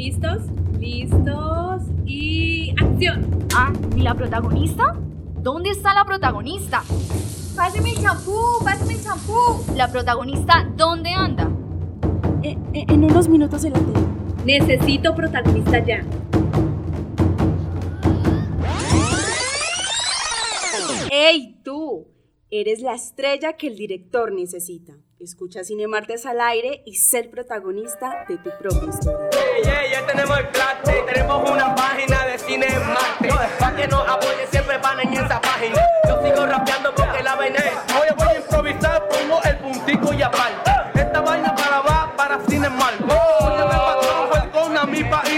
¿Listos? ¿Listos? Y acción. Ah, ¿y la protagonista? ¿Dónde está la protagonista? Pásame el champú, pásame el champú. ¿La protagonista dónde anda? Eh, eh, en unos minutos la tele. Necesito protagonista ya. ¡Ey, tú! Eres la estrella que el director necesita. Escucha Cine Martes al aire y ser protagonista de tu propia historia. Hey, hey, ya tenemos el clase, tenemos una página de Cine Martes. Para que nos apoyen siempre van en esa página. Yo sigo rapeando porque la vaina es. Hoy voy a improvisar, pongo el puntico y aparte. Esta vaina para va para Cine Martes. Oye, me patrón, con a mi país.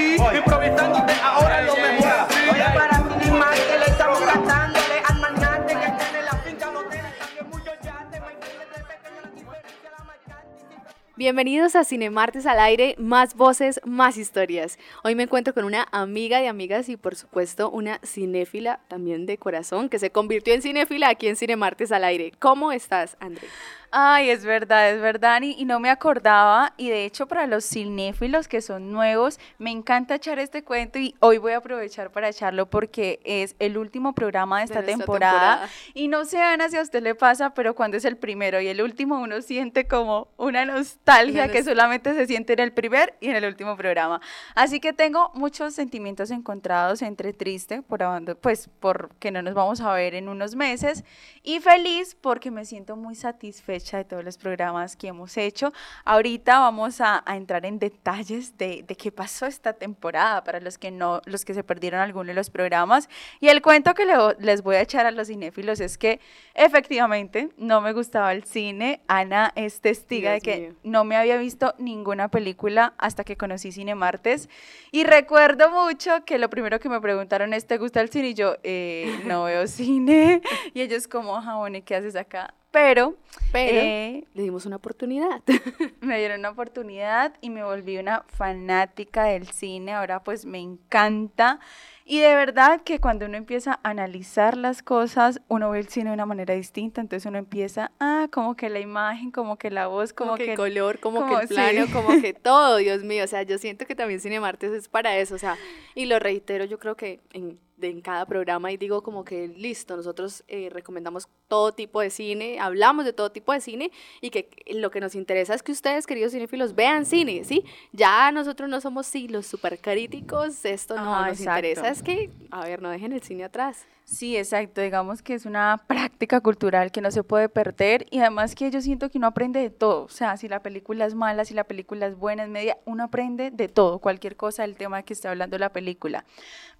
Bienvenidos a Cinemartes al aire, más voces, más historias. Hoy me encuentro con una amiga de amigas y por supuesto una cinéfila también de corazón que se convirtió en cinéfila aquí en Cinemartes al aire. ¿Cómo estás, André? Ay, es verdad, es verdad, y, y no me acordaba, y de hecho para los cinéfilos que son nuevos, me encanta echar este cuento y hoy voy a aprovechar para echarlo porque es el último programa de esta, nuestra temporada, temporada. y no sé, Ana, si a usted le pasa, pero cuando es el primero y el último uno siente como una nostalgia que solamente se siente en el primer y en el último programa. Así que tengo muchos sentimientos encontrados entre triste por pues porque no nos vamos a ver en unos meses y feliz porque me siento muy satisfecha de todos los programas que hemos hecho. Ahorita vamos a, a entrar en detalles de, de qué pasó esta temporada para los que no, los que se perdieron alguno de los programas. Y el cuento que le- les voy a echar a los cinéfilos es que efectivamente no me gustaba el cine. Ana es testiga Dios de que mío. no me había visto ninguna película hasta que conocí Cine Martes. Y recuerdo mucho que lo primero que me preguntaron es, ¿te gusta el cine? Y yo, "Eh, no veo cine. Y ellos como, bueno, ¿y qué haces acá? Pero, Pero eh, le dimos una oportunidad. me dieron una oportunidad y me volví una fanática del cine. Ahora pues me encanta. Y de verdad que cuando uno empieza a analizar las cosas, uno ve el cine de una manera distinta. Entonces uno empieza, ah, como que la imagen, como que la voz, como, como que que... el color, como, como que el plano, sí. como que todo, Dios mío. O sea, yo siento que también Cinemartes es para eso. O sea, y lo reitero, yo creo que en, de- en cada programa y digo como que listo, nosotros eh, recomendamos todo tipo de cine, hablamos de todo tipo de cine y que lo que nos interesa es que ustedes, queridos cinéfilos, vean cine, ¿sí? Ya nosotros no somos sí, los super críticos, esto no Ajá, nos exacto. interesa, es que, a ver, no dejen el cine atrás. Sí, exacto. Digamos que es una práctica cultural que no se puede perder y además que yo siento que uno aprende de todo. O sea, si la película es mala, si la película es buena, es media, uno aprende de todo, cualquier cosa del tema que esté hablando la película.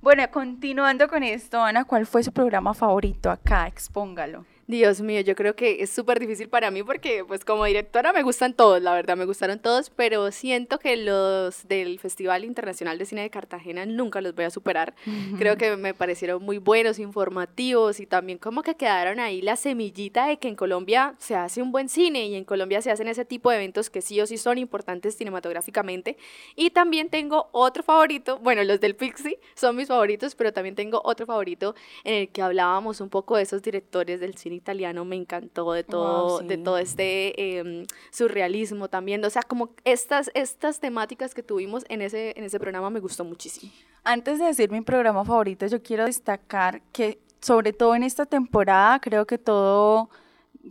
Bueno, continuando con esto, Ana, ¿cuál fue su programa favorito acá? Expóngalo. Dios mío, yo creo que es súper difícil para mí porque pues como directora me gustan todos, la verdad me gustaron todos, pero siento que los del Festival Internacional de Cine de Cartagena nunca los voy a superar. Creo que me parecieron muy buenos, informativos y también como que quedaron ahí la semillita de que en Colombia se hace un buen cine y en Colombia se hacen ese tipo de eventos que sí o sí son importantes cinematográficamente. Y también tengo otro favorito, bueno, los del Pixie son mis favoritos, pero también tengo otro favorito en el que hablábamos un poco de esos directores del cine italiano, me encantó de todo, de sí. todo este em, surrealismo también, o sea, como estas, estas temáticas que tuvimos en ese, en ese programa me gustó muchísimo. Antes de decir mi programa favorito, yo quiero destacar que sobre todo en esta temporada, creo que todo,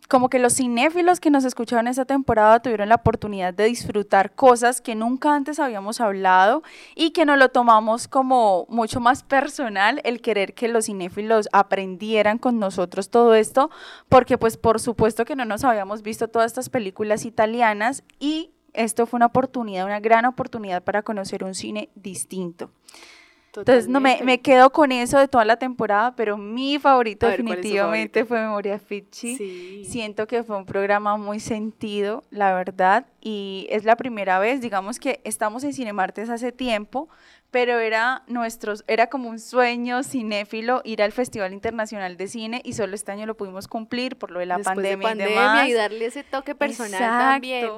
como que los cinéfilos que nos escucharon esta temporada tuvieron la oportunidad de disfrutar cosas que nunca antes habíamos hablado y que nos lo tomamos como mucho más personal el querer que los cinéfilos aprendieran con nosotros todo esto, porque pues por supuesto que no nos habíamos visto todas estas películas italianas y esto fue una oportunidad, una gran oportunidad para conocer un cine distinto. Entonces, no me, me quedo con eso de toda la temporada, pero mi favorito A ver, ¿cuál es tu definitivamente favorito? fue Memoria Ficci. Sí. Siento que fue un programa muy sentido, la verdad, y es la primera vez, digamos que estamos en Cinemartes hace tiempo, pero era nuestros, era como un sueño cinéfilo ir al Festival Internacional de Cine y solo este año lo pudimos cumplir por lo de la Después pandemia, de pandemia y demás. y darle ese toque personal Exacto, también.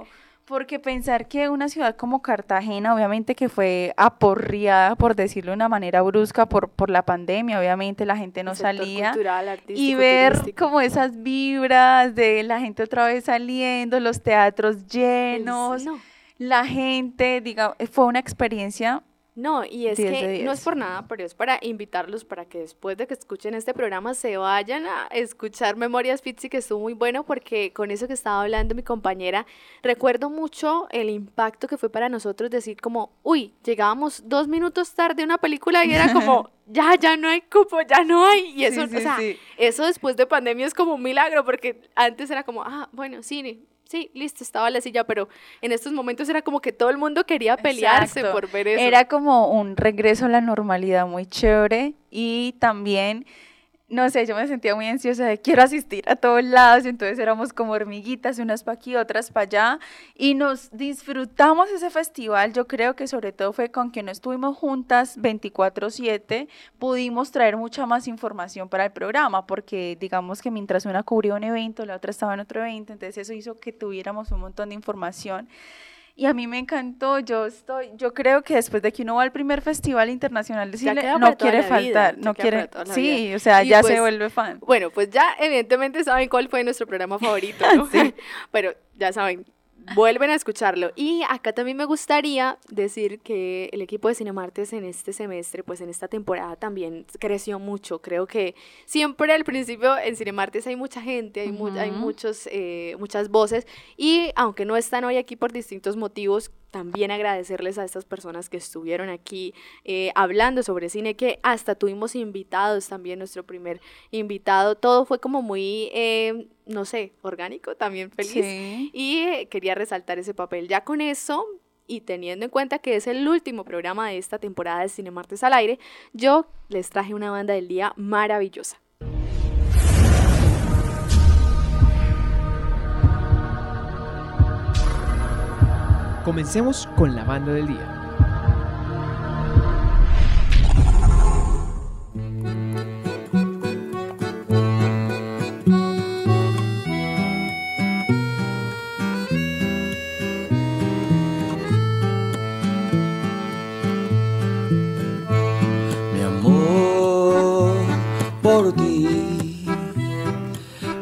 Porque pensar que una ciudad como Cartagena, obviamente que fue aporreada, por decirlo de una manera brusca, por, por la pandemia, obviamente la gente no El salía. cultural, Y ver turístico. como esas vibras de la gente otra vez saliendo, los teatros llenos, no. la gente, diga, fue una experiencia No, y es 10 de que no 10. es por nada, pero es para invitarlos para que después de que escuchen este programa se vayan a escuchar Memorias Fitzy, que estuvo muy bueno, porque con eso que estaba hablando mi compañera, recuerdo mucho el impacto que fue para nosotros decir como, uy, llegábamos dos minutos tarde a una película y era como, ya, ya no hay cupo, ya no hay. Y eso, Sí, o sea, sí. eso después de pandemia es como un milagro, porque antes era como, ah, bueno, cine. Sí, listo, estaba la silla, pero en estos momentos era como que todo el mundo quería pelearse Exacto. por ver eso. Era como un regreso a la normalidad muy chévere y también, no sé, yo me sentía muy ansiosa de quiero asistir a todos lados, y entonces éramos como hormiguitas, unas para aquí, otras para allá, y nos disfrutamos ese festival. Yo creo que sobre todo fue con quien no estuvimos juntas 24/7, pudimos traer mucha más información para el programa, porque digamos que mientras una cubría un evento, la otra estaba en otro evento, entonces eso hizo que tuviéramos un montón de información. Y a mí me encantó, yo estoy, yo creo que después de que uno va al primer festival internacional de cine, no quiere vida, faltar, no quiere, sí, vida. o sea, Y ya pues, se vuelve fan. Bueno, pues ya evidentemente saben cuál fue nuestro programa favorito, ¿no? Pero ya saben, vuelven a escucharlo. Y acá también me gustaría decir que el equipo de Cinemartes en este semestre, pues en esta temporada también creció mucho. Creo que siempre al principio en Cinemartes hay mucha gente, hay, mu- hay muchos, eh, muchas voces. Y aunque no están hoy aquí por distintos motivos, también agradecerles a estas personas que estuvieron aquí eh, hablando sobre cine, que hasta tuvimos invitados también, nuestro primer invitado. Todo fue como muy, eh, no sé, orgánico, también feliz. Sí. Y eh, quería resaltar ese papel. Ya con eso, y teniendo en cuenta que es el último programa de esta temporada de Cine Martes al aire, yo les traje una banda del día maravillosa. Comencemos con la banda del día. Mi amor por ti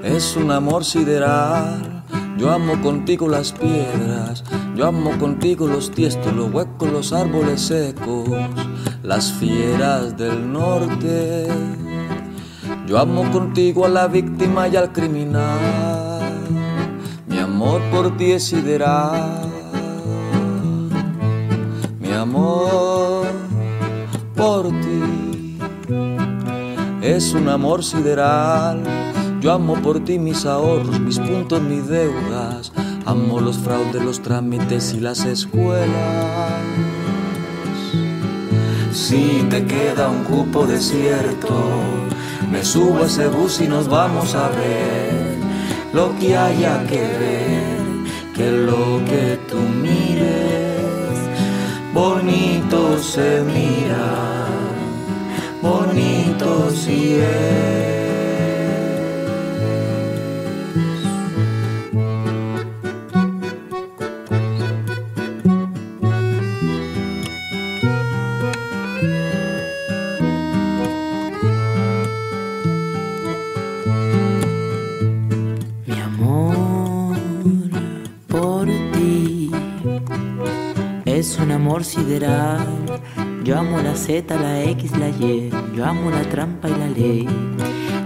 es un amor sideral. Yo amo contigo las piedras, yo amo contigo los tiestos, los huecos, los árboles secos, las fieras del norte. Yo amo contigo a la víctima y al criminal. Mi amor por ti es sideral. Mi amor por ti es un amor sideral. Yo amo por ti mis ahorros, mis puntos, mis deudas. Amo los fraudes, los trámites y las escuelas. Si te queda un cupo desierto, me subo a ese bus y nos vamos a ver lo que haya que ver, que lo que tú mires, bonito se mira, bonito si es. Amor sideral. Yo amo la Z, la X, la Y. Yo amo la trampa y la ley.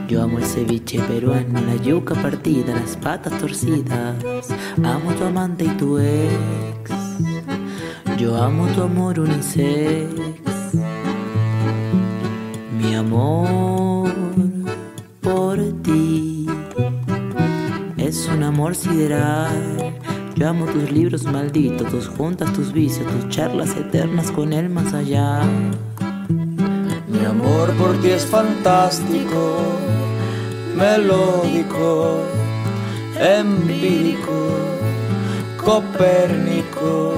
Yo amo el ceviche peruano, la yuca partida, las patas torcidas. Amo tu amante y tu ex. Yo amo tu amor unisex. Mi amor por ti es un amor sideral. Yo amo tus libros malditos, tus juntas, tus vicios, tus charlas eternas con el más allá. Mi amor por ti es fantástico, melódico, empírico, copérnico.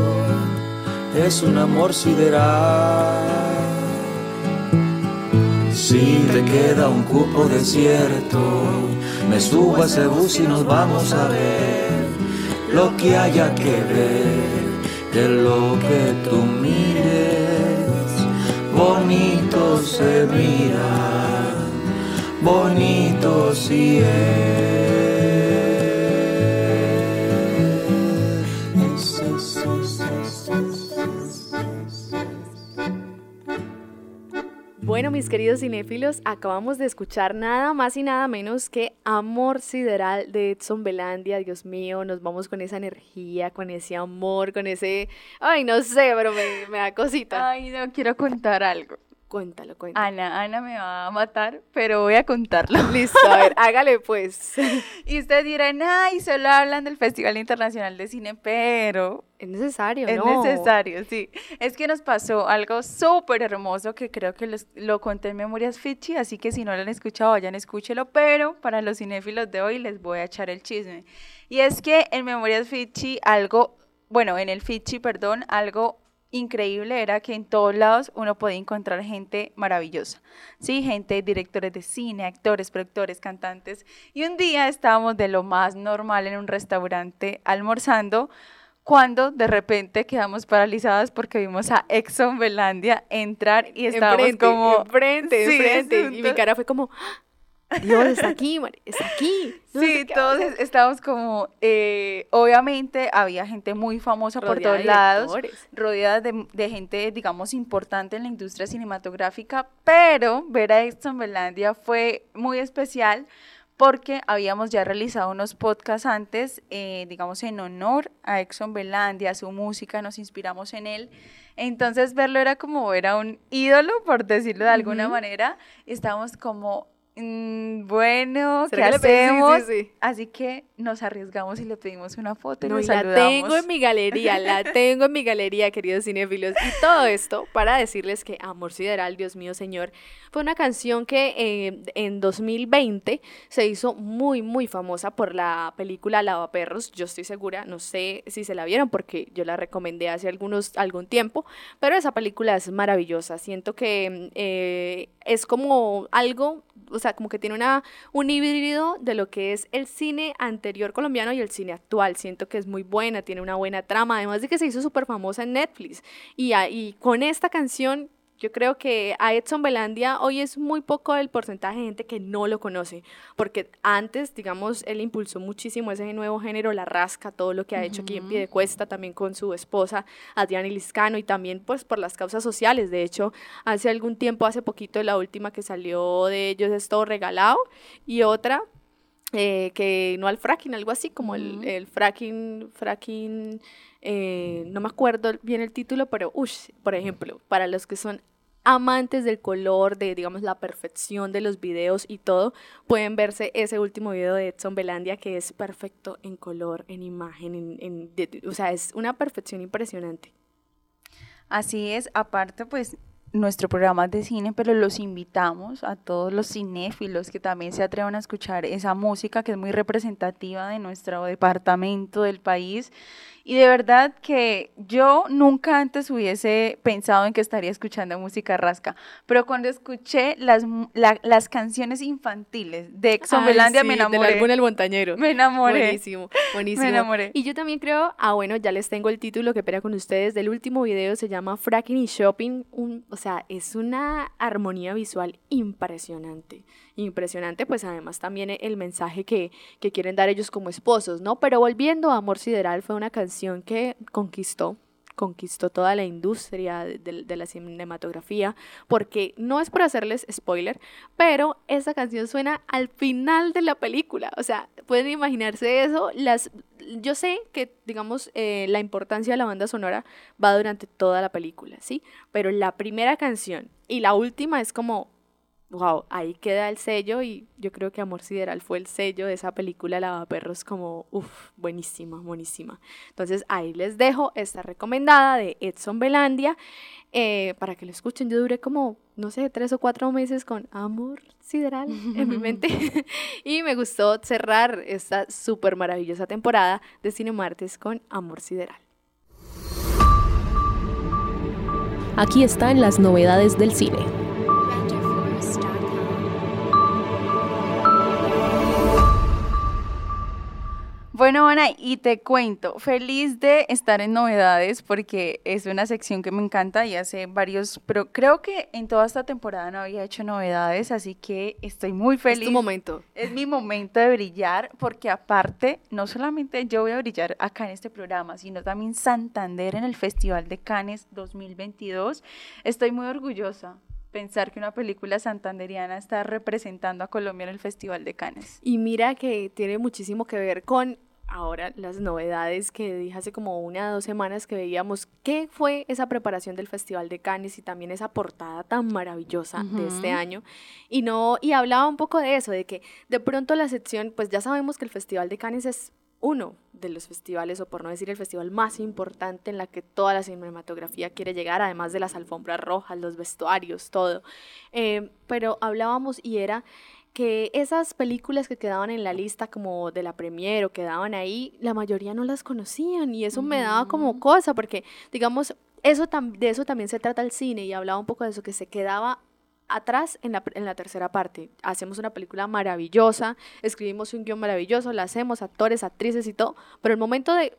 Es un amor sideral. Si te queda un cupo desierto, me subo a ese bus y nos vamos a ver lo que haya que ver, que lo que tú mires, bonito se mira, bonito si es. Bueno, mis queridos cinéfilos, acabamos de escuchar nada más y nada menos que Amor Sideral de Edson Belandia. Dios mío, nos vamos con esa energía, con ese amor, con ese... Ay, no sé, pero me, me da cosita. Ay, no, quiero contar algo. Cuéntalo, cuéntalo. Ana, Ana me va a matar, pero voy a contarlo. Listo, a ver, hágale pues. Y ustedes dirán, ay, solo hablan del Festival Internacional de Cine, pero Es necesario, es ¿no? necesario, sí. Es que nos pasó algo súper hermoso que creo que lo conté en Memorias Fichi, así que si no lo han escuchado, vayan, escúchelo, pero para los cinéfilos de hoy les voy a echar el chisme. Y es que en Memorias Fichi algo, bueno, en el Fichi, perdón, algo increíble era que en todos lados uno podía encontrar gente maravillosa, ¿sí? Gente, directores de cine, actores, productores, cantantes. Y un día estábamos de lo más normal en un restaurante almorzando cuando de repente quedamos paralizadas porque vimos a Exxon Belandia entrar y estábamos enfrente, como... enfrente, Sí, enfrente. Y mi cara fue como, "¡Ah! Dios, está aquí, está aquí. No Sí, todos hacer". es- estábamos como, eh, obviamente había gente muy famosa por todos lados, rodeada de, de gente, digamos, importante en la industria cinematográfica, pero ver a Exxon Belandia fue muy especial porque habíamos ya realizado unos podcasts antes, eh, digamos, en honor a Exxon Belandia, a su música, nos inspiramos en él. Entonces verlo era como ver a un ídolo, por decirlo de alguna manera. Estábamos como, mm, bueno, ¿qué hacemos? sí. Así que nos arriesgamos y le pedimos una foto y No, nos la saludamos. tengo en mi galería, la tengo en mi galería, queridos cinéfilos. Y todo esto para decirles que Amor Sideral, Dios mío, Señor, fue una canción que eh, en 2020 se hizo muy, muy famosa por la película Lavaperros. Yo estoy segura, no sé si se la vieron porque yo la recomendé hace algunos, algún tiempo, pero esa película es maravillosa. Siento que eh, es como algo, o sea, como que tiene una, un híbrido de lo que es el cine anterior colombiano y el cine actual. Siento que es muy buena, tiene una buena trama, además de que se hizo súper famosa en Netflix. Y, a- y con esta canción, yo creo que a Edson Belandia hoy es muy poco el porcentaje de gente que no lo conoce, porque antes, digamos, él impulsó muchísimo ese nuevo género, la rasca, todo lo que ha hecho aquí en Piedecuesta, también con su esposa Adriana Liscano y también pues por las causas sociales. De hecho, hace algún tiempo, hace poquito, la última que salió de ellos es Todo Regalado y otra eh, que no al fracking, algo así como el, el fracking, fracking, eh, no me acuerdo bien el título, pero, ush, por ejemplo, para los que son amantes del color, de, digamos, la perfección de los videos y todo, pueden verse ese último video de Edson Belandia que es perfecto en color, en imagen, en, en- o sea, es una perfección impresionante. Así es, aparte pues nuestro programa es de cine, pero los invitamos a todos los cinéfilos que también se atrevan a escuchar esa música que es muy representativa de nuestro departamento, del país. Y de verdad que yo nunca antes hubiese pensado en que estaría escuchando música rasca, pero cuando escuché las, la- las canciones infantiles de Belandia sí, me del enamoré. álbum El Montañero. Me enamoré. Buenísimo, buenísimo. Me enamoré. Y yo también creo, ah, bueno, ya les tengo el título que pera con ustedes del último video, se llama Fracking y Shopping. Un, o sea, es una armonía visual impresionante. Impresionante, pues además también el mensaje que, que quieren dar ellos como esposos, ¿no? Pero volviendo a Amor Sideral, fue una canción que conquistó conquistó toda la industria de, la cinematografía, porque no es por hacerles spoiler, pero esa canción suena al final de la película. O sea, pueden imaginarse eso. Las, yo sé que, digamos, eh, la importancia de la banda sonora va durante toda la película, ¿sí? Pero la primera canción y la última es como, wow, ahí queda el sello y yo creo que Amor Sideral fue el sello de esa película Lavaperros como, uff, buenísima, buenísima. Entonces ahí les dejo esta recomendada de Edson Belandia eh, para que lo escuchen. Yo duré como, no sé, tres o cuatro meses con Amor Sideral en mi mente y me gustó cerrar esta súper maravillosa temporada de Cine Martes con Amor Sideral. Aquí están las novedades del cine. Bueno, Ana, y te cuento, feliz de estar en novedades porque es una sección que me encanta y hace varios, pero creo que en toda esta temporada no había hecho novedades, así que estoy muy feliz. Es tu momento. Es mi momento de brillar porque aparte, no solamente yo voy a brillar acá en este programa, sino también Santander en el Festival de Cannes 2022. Estoy muy orgullosa. pensar que una película santanderiana está representando a Colombia en el Festival de Cannes. Y mira que tiene muchísimo que ver con ahora las novedades que dije hace como una o dos semanas que veíamos qué fue esa preparación del Festival de Cannes y también esa portada tan maravillosa de este año y no y hablaba un poco de eso de que de pronto la sección pues ya sabemos que el Festival de Cannes es uno de los festivales o por no decir el festival más importante en la que toda la cinematografía quiere llegar además de las alfombras rojas los vestuarios todo. Eh, pero hablábamos y era que esas películas que quedaban en la lista como de la premier o quedaban ahí, la mayoría no las conocían y eso me daba como cosa porque digamos, eso tam- de eso también se trata el cine y hablaba un poco de eso que se quedaba atrás en la, en la tercera parte. Hacemos una película maravillosa, escribimos un guion maravilloso, la hacemos, actores, actrices y todo, pero el momento de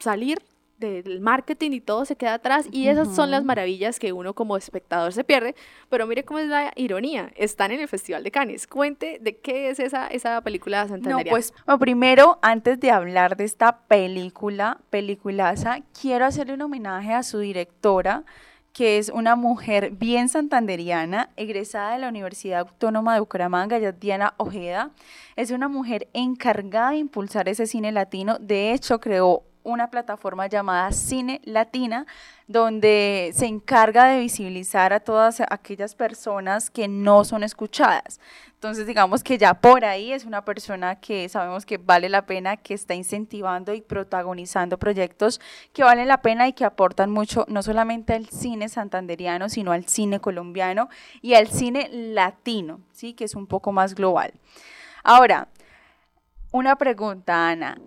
salir del marketing y todo se queda atrás y esas son las maravillas que uno como espectador se pierde, pero mire cómo es la ironía, están en el Festival de Cannes. Cuente de qué es esa, esa película No, santanderiana. pues bueno, primero, antes de hablar de esta película, peliculaza, quiero hacerle un homenaje a su directora, que es una mujer bien santanderiana, egresada de la Universidad Autónoma de Bucaramanga, es Diana Ojeda. Es una mujer encargada de impulsar ese cine latino. De hecho, creó una plataforma llamada Cine Latina, donde se encarga de visibilizar a todas aquellas personas que no son escuchadas. Entonces, digamos que ya por ahí es una persona que sabemos que vale la pena, que está incentivando y protagonizando proyectos que valen la pena y que aportan mucho, no solamente al cine santanderiano, sino al cine colombiano y al cine latino, ¿sí? que es un poco más global. Ahora, una pregunta, Ana.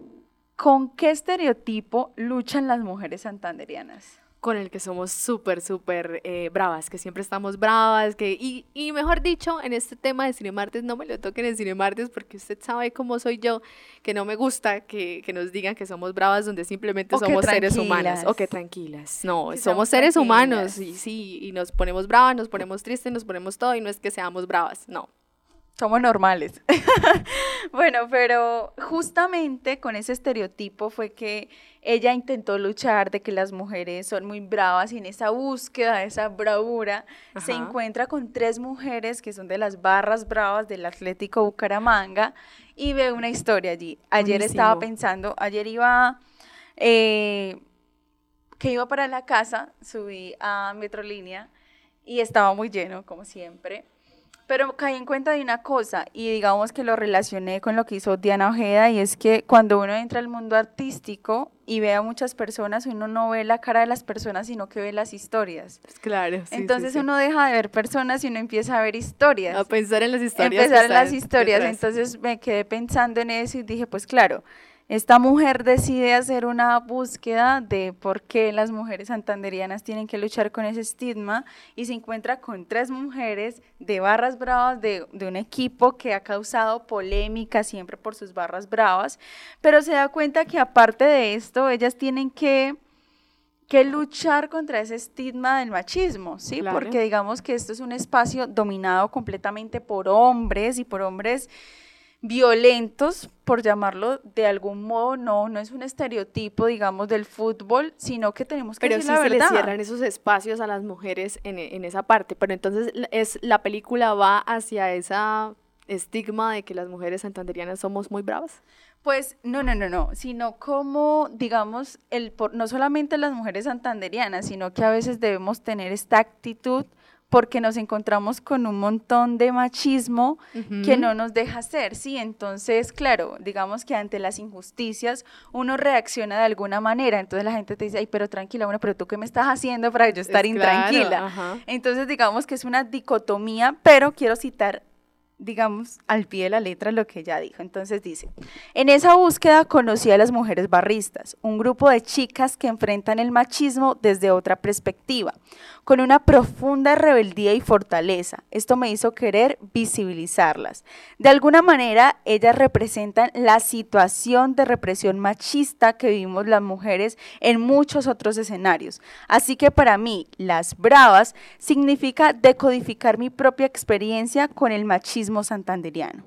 ¿Con qué estereotipo luchan las mujeres santanderianas? con el que somos súper, súper eh, bravas, que siempre estamos bravas, que, y, y mejor dicho, en este tema de Cinemartes, no me lo toquen en Cinemartes porque usted sabe cómo soy yo, que no me gusta que, que nos digan que somos bravas donde simplemente O somos seres humanos, o que tranquilas. no, Que somos seres humanos, y sí, y nos ponemos bravas, nos ponemos tristes, nos ponemos todo, y no es que seamos bravas, no. Somos normales. bueno, pero justamente con ese estereotipo fue que ella intentó luchar de que las mujeres son muy bravas y en esa búsqueda, esa bravura, se encuentra con tres mujeres que son de las barras bravas del Atlético Bucaramanga y ve una historia allí. Ayer estaba pensando, ayer iba, eh, que iba para la casa, subí a Metrolínea y estaba muy lleno, como siempre. Pero caí en cuenta de una cosa y digamos que lo relacioné con lo que hizo Diana Ojeda y es que cuando uno entra al mundo artístico y ve a muchas personas, uno no ve la cara de las personas, sino que ve las historias. Pues claro, sí, Entonces sí. uno deja de ver personas y uno empieza a ver historias. a pensar en las historias. Empezar en las están historias. detrás. Entonces me quedé pensando en eso y dije, pues claro, esta mujer decide hacer una búsqueda de por qué las mujeres santanderianas tienen que luchar con ese estigma y se encuentra con tres mujeres de barras bravas, de, de un equipo que ha causado polémica siempre por sus barras bravas, pero se da cuenta que aparte de esto, ellas tienen que que luchar contra ese estigma del machismo, ¿sí? Claro. Porque digamos que esto es un espacio dominado completamente por hombres y por hombres violentos, por llamarlo de algún modo, no, no es un estereotipo, digamos, del fútbol, sino que tenemos que Pero decir sí la se le verdad. cierran esos espacios a las mujeres en, en esa parte. Pero entonces la- es, la película va hacia esa estigma de que las mujeres santanderianas somos muy bravas. Pues no, no, no, no, sino como, digamos, el por, no solamente las mujeres santanderianas, sino que a veces debemos tener esta actitud porque nos encontramos con un montón de machismo que no nos deja ser, ¿sí? Entonces, claro, digamos que ante las injusticias uno reacciona de alguna manera, entonces la gente te dice, ay, pero tranquila, bueno, pero tú qué me estás haciendo para yo estar Es intranquila. Entonces, digamos que es una dicotomía, pero quiero citar, digamos, al pie de la letra lo que ella dijo. Entonces dice, en esa búsqueda conocí a las mujeres barristas, un grupo de chicas que enfrentan el machismo desde otra perspectiva, con una profunda rebeldía y fortaleza. Esto me hizo querer visibilizarlas. De alguna manera, ellas representan la situación de represión machista que vivimos las mujeres en muchos otros escenarios. Así que para mí, las bravas significa decodificar mi propia experiencia con el machismo santanderiano.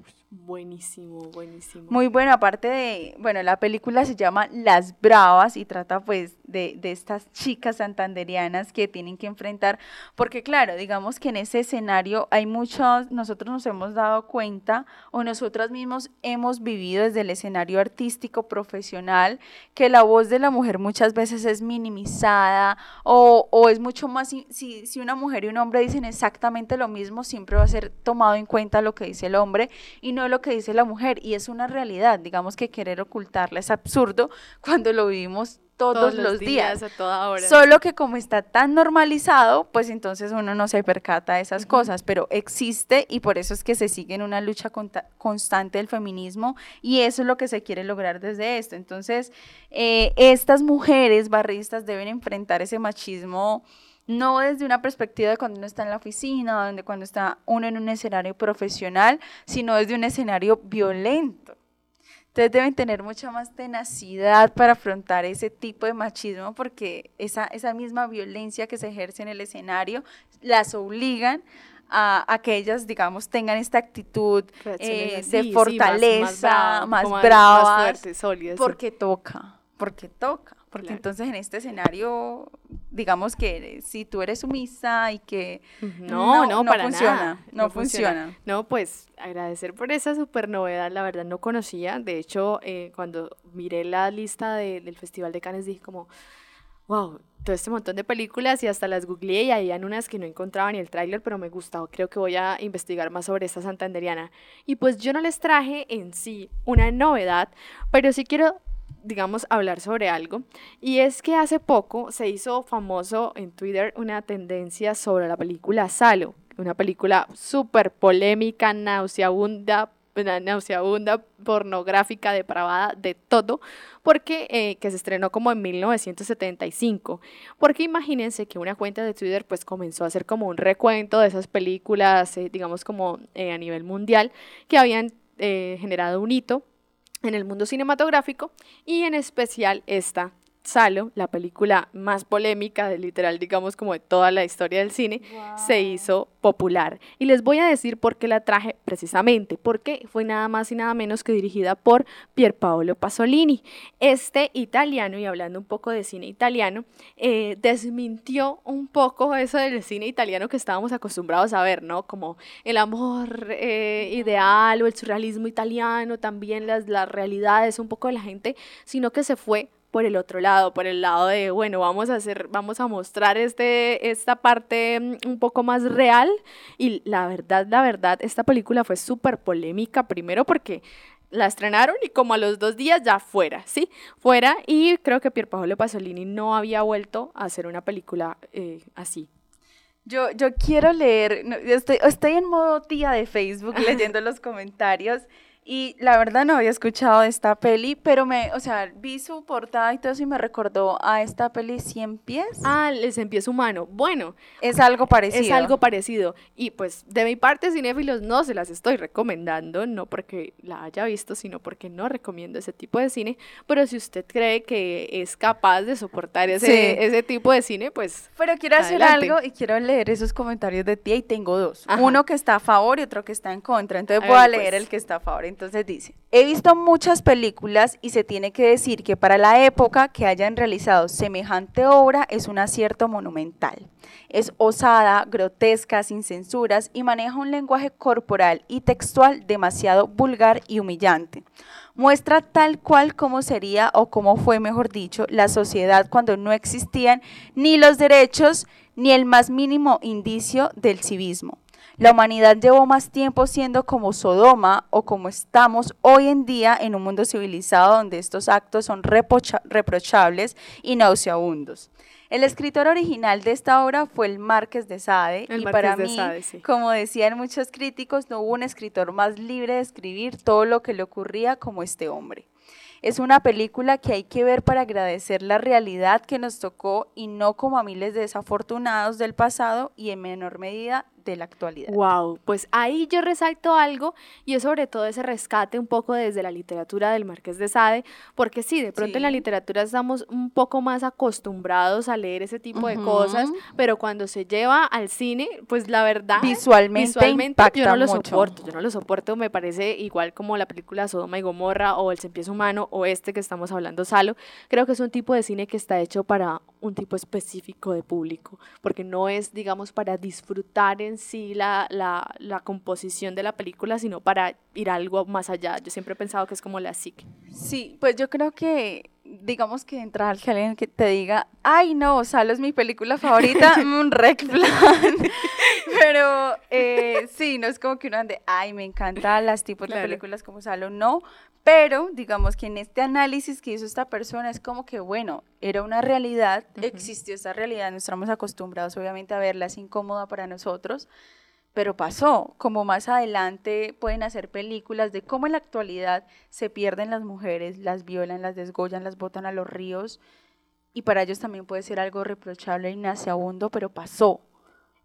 Buenísimo, buenísimo. Muy bueno, aparte de, bueno, la película se llama Las Bravas y trata pues de, de estas chicas santanderianas que tienen que enfrentar, porque claro, digamos que en ese escenario hay muchos, nosotros nos hemos dado cuenta o nosotras mismos hemos vivido desde el escenario artístico profesional que la voz de la mujer muchas veces es minimizada o, o es mucho más, si, si, una mujer y un hombre dicen exactamente lo mismo, siempre va a ser tomado en cuenta lo que dice el hombre y no lo que dice la mujer y es una realidad, digamos que querer ocultarla es absurdo cuando lo vivimos todos, los, días, a toda hora. Solo que como está tan normalizado, pues entonces uno no se percata de esas cosas, pero existe y por eso es que se sigue en una lucha constante del feminismo y eso es lo que se quiere lograr desde esto. Entonces, eh, estas mujeres barristas deben enfrentar ese machismo no desde una perspectiva de cuando uno está en la oficina, donde cuando está uno en un escenario profesional, sino desde un escenario violento. Entonces deben tener mucha más tenacidad para afrontar ese tipo de machismo porque esa, esa misma violencia que se ejerce en el escenario las obligan a, a que ellas, digamos, tengan esta actitud eh, de sí, más- fortaleza, brava, más, fuerte, porque toca, porque toca. Porque Claro. entonces en este escenario, digamos que si tú eres sumisa y que No, no, para funciona, nada. no, funciona. No, pues agradecer por esa super novedad, la verdad no conocía. De hecho, eh, cuando miré la lista de- del Festival de Cannes dije como, wow, todo este montón de películas y hasta las googleé y habían unas que no encontraba ni el tráiler, pero me gustaba. Creo que voy a investigar más sobre esta santanderiana. Y pues yo no les traje en sí una novedad, pero sí quiero digamos, hablar sobre algo. Y es que hace poco se hizo famoso en Twitter una tendencia sobre la película Salo, una película súper polémica, nauseabunda, na- nauseabunda, pornográfica, depravada, de todo, porque eh, que se estrenó como en 1975. Porque imagínense que una cuenta de Twitter pues comenzó a hacer como un recuento de esas películas, eh, digamos como eh, a nivel mundial, que habían generado un hito en el mundo cinematográfico y en especial esta, Salo, la película más polémica de literal, digamos, como de toda la historia del cine, se hizo popular. Y les voy a decir por qué la traje precisamente, porque fue nada más y nada menos que dirigida por Pierpaolo Pasolini. Este italiano, y hablando un poco de cine italiano, eh, desmintió un poco eso del cine italiano que estábamos acostumbrados a ver, ¿no? Como el amor eh, ideal o el surrealismo italiano, también las, las realidades un poco de la gente, sino que se fue por el otro lado, por el lado de, bueno, vamos a hacer, vamos a mostrar este, esta parte mm, un poco más real. Y la verdad, la verdad, esta película fue súper polémica, primero porque la estrenaron y como a los dos días ya fuera, ¿sí? Fuera y creo que Pierpaolo Pasolini no había vuelto a hacer una película eh, así. Yo, yo quiero leer, estoy, estoy en modo tía de Facebook leyendo los comentarios y la verdad no había escuchado de esta peli, pero me, o sea, vi su portada y todo eso y me recordó a esta peli 100 pies. Ah, el cien pies humano. Bueno, es algo parecido. Es algo parecido. Y pues de mi parte, cinéfilos, no se las estoy recomendando, no porque la haya visto, sino porque no recomiendo ese tipo de cine. Pero si usted cree que es capaz de soportar ese, Sí. ese tipo de cine, pues. Pero quiero hacer adelante. algo y quiero leer esos comentarios de tía y tengo dos. Ajá. Uno que está a favor y otro que está en contra. Entonces A voy a ver, leer pues. el que está a favor. Entonces dice, he visto muchas películas y se tiene que decir que para la época que hayan realizado semejante obra es un acierto monumental. Es osada, grotesca, sin censuras y maneja un lenguaje corporal y textual demasiado vulgar y humillante. Muestra tal cual como sería o como fue, mejor dicho, la sociedad cuando no existían ni los derechos ni el más mínimo indicio del civismo. La humanidad llevó más tiempo siendo como Sodoma o como estamos hoy en día en un mundo civilizado donde estos actos son reprocha- reprochables y nauseabundos. El escritor original de esta obra fue el Márquez de Sade El y para de mí, Sade, sí. como decían muchos críticos, no hubo un escritor más libre de escribir todo lo que le ocurría como este hombre. Es una película que hay que ver para agradecer la realidad que nos tocó y no como a miles de desafortunados del pasado y en menor medida de la actualidad. Wow, pues ahí yo resalto algo y es sobre todo ese rescate un poco desde la literatura del Marqués de Sade, porque sí, de pronto en la literatura estamos un poco más acostumbrados a leer ese tipo de cosas, pero cuando se lleva al cine, pues la verdad, Visualmente visualmente yo impacta no lo mucho. soporto, yo no lo soporto, me parece igual como la película Sodoma y Gomorra o El Cien Pies Humano o este que estamos hablando, Salo, creo que es un tipo de cine que está hecho para un tipo específico de público, porque no es, digamos, para disfrutar en sí la, la, la composición de la película, sino para ir algo más allá. Yo siempre he pensado que es como la psique. Sí, pues yo creo que, digamos que entrar al que alguien que te diga, ay no, Salo es mi película favorita, un rec plan. Pero eh, sí, no es como que uno ande, ay, me encantan las tipos de películas como Salo, no. Pero digamos que en este análisis que hizo esta persona es como que, bueno, era una realidad, existió esta realidad, no estamos acostumbrados obviamente a verla, es incómoda para nosotros, pero pasó. Como más adelante pueden hacer películas de cómo en la actualidad se pierden las mujeres, las violan, las desgollan, las botan a los ríos. Y para ellos también puede ser algo reprochable y nauseabundo, pero pasó.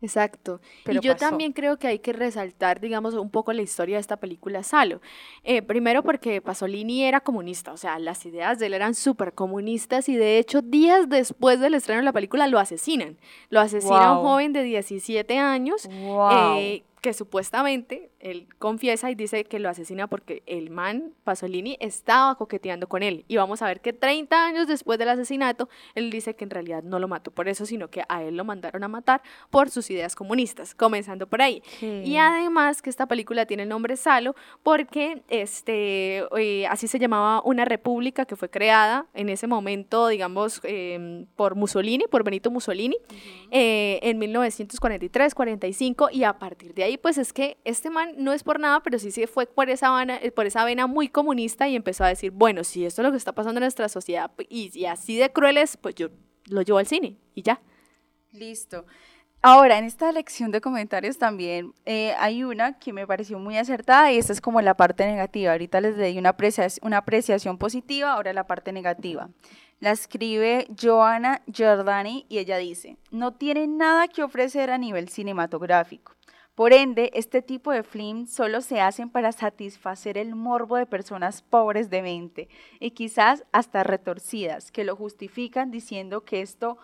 Exacto. Pero y yo pasó. también creo que hay que resaltar, digamos, un poco la historia de esta película Salo. Eh, primero porque Pasolini era comunista, o sea, las ideas de él eran súper comunistas y de hecho días después del estreno de la película lo asesinan. Lo asesina un joven de 17 años Wow. eh, que supuestamente él confiesa y dice que lo asesina porque el man Pasolini estaba coqueteando con él. Y vamos a ver que 30 años después del asesinato, él dice que en realidad no lo mató por eso, sino que a él lo mandaron a matar por sus ideas comunistas, comenzando por ahí. Y además que esta película tiene el nombre Salo porque este, eh, así se llamaba una república que fue creada en ese momento, digamos, eh, por Mussolini, por Benito Mussolini, eh, en 1943-45 y a partir de ahí pues es que este man no es por nada, pero sí se fue por esa, vena, eh, por esa vena muy comunista y empezó a decir, bueno, si esto es lo que está pasando en nuestra sociedad y, y así de crueles, pues yo lo llevo al cine y ya. Listo. Ahora, en esta lección de comentarios también eh, hay una que me pareció muy acertada y esta es como la parte negativa. Ahorita les di una, aprecia- una apreciación positiva, ahora la parte negativa. La escribe Joana Giordani y ella dice, no tiene nada que ofrecer a nivel cinematográfico. Por ende, este tipo de films solo se hacen para satisfacer el morbo de personas pobres de mente y quizás hasta retorcidas, que lo justifican diciendo que esto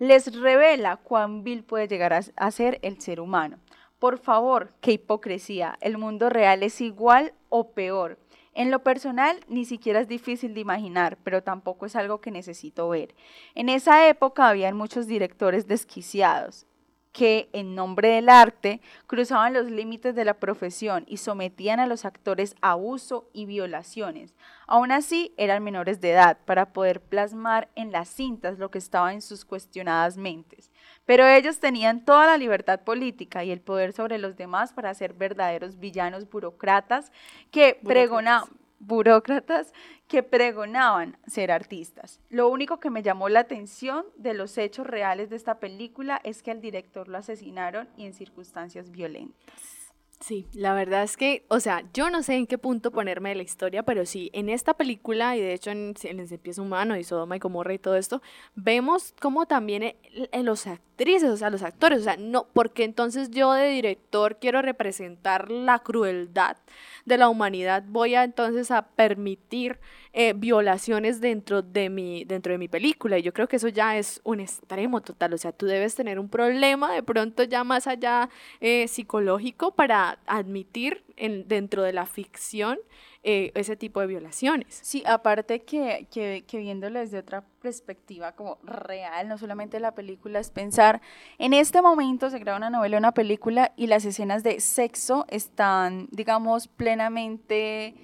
les revela cuán vil puede llegar a ser el ser humano. Por favor, qué hipocresía. El mundo real es igual o peor. En lo personal, ni siquiera es difícil de imaginar, pero tampoco es algo que necesito ver. En esa época habían muchos directores desquiciados que, en nombre del arte, cruzaban los límites de la profesión y sometían a los actores a abuso y violaciones. Aún así, eran menores de edad para poder plasmar en las cintas lo que estaba en sus cuestionadas mentes. Pero ellos tenían toda la libertad política y el poder sobre los demás para ser verdaderos villanos burócratas que pregonaban burócratas que pregonaban ser artistas. Lo único que me llamó la atención de los hechos reales de esta película es que al director lo asesinaron y en circunstancias violentas. Sí, la verdad es que, o sea, yo no sé en qué punto ponerme de la historia, pero sí, en esta película, y de hecho en, en El Empieza Humano y Sodoma y Gomorra y todo esto, vemos como también eh, eh, los actrices, sea, los actores, o sea, no, porque entonces yo de director quiero representar la crueldad de la humanidad, voy a entonces a permitir eh, violaciones dentro de, mi, dentro de mi película, y yo creo que eso ya es un extremo total, o sea, tú debes tener un problema de pronto ya más allá eh, psicológico para admitir en, dentro de la ficción eh, ese tipo de violaciones. Sí, aparte que, que, que viéndolo desde otra perspectiva como real, no solamente la película, es pensar, en este momento se graba una novela, una película y las escenas de sexo están, digamos, plenamente...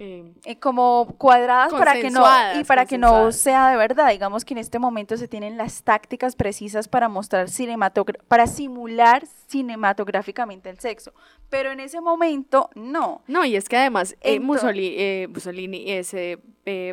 Eh, eh, como cuadradas para que no y para que no sea de verdad. Digamos que en este momento se tienen las tácticas precisas para mostrar para simular cinematográficamente el sexo pero en ese momento no. No, y es que además eh, Mussolini, Mussolini, ese,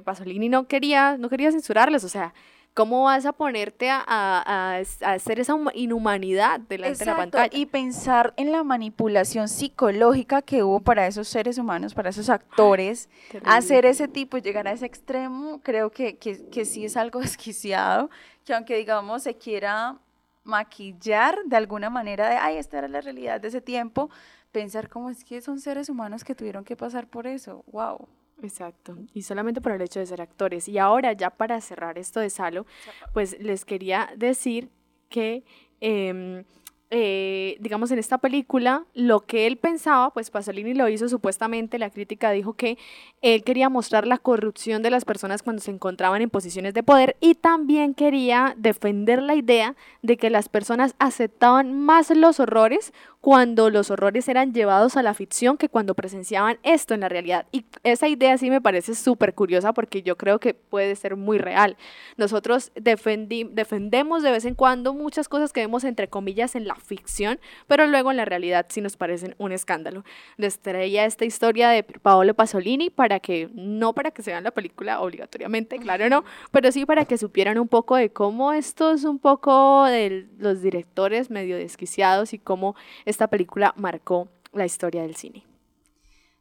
Pasolini no quería, no quería censurarlas, o sea, ¿cómo vas a ponerte a, a- a- hacer esa huma- inhumanidad delante de la Exacto, pantalla? y pensar en la manipulación psicológica que hubo para esos seres humanos, para esos actores, Terrible. hacer ese tipo, llegar a ese extremo, creo que, que, que sí es algo desquiciado, que aunque digamos se quiera maquillar de alguna manera de, ay, esta era la realidad de ese tiempo, pensar como es que son seres humanos que tuvieron que pasar por eso. Wow. Exacto, y solamente por el hecho de ser actores. Y ahora ya para cerrar esto de Salo, pues les quería decir que... em, eh, digamos, en esta película, lo que él pensaba, pues Pasolini lo hizo supuestamente, la crítica dijo que él quería mostrar la corrupción de las personas cuando se encontraban en posiciones de poder y también quería defender la idea de que las personas aceptaban más los horrores cuando los horrores eran llevados a la ficción que cuando presenciaban esto en la realidad. Y esa idea sí me parece súper curiosa porque yo creo que puede ser muy real. Nosotros defendi- defendemos de vez en cuando muchas cosas que vemos entre comillas en la ficción, pero luego en la realidad sí nos parecen un escándalo. Les traía esta historia de Paolo Pasolini para que, no para que se vean la película obligatoriamente, claro no, pero sí para que supieran un poco de cómo esto es un poco de los directores medio desquiciados y cómo esta película marcó la historia del cine.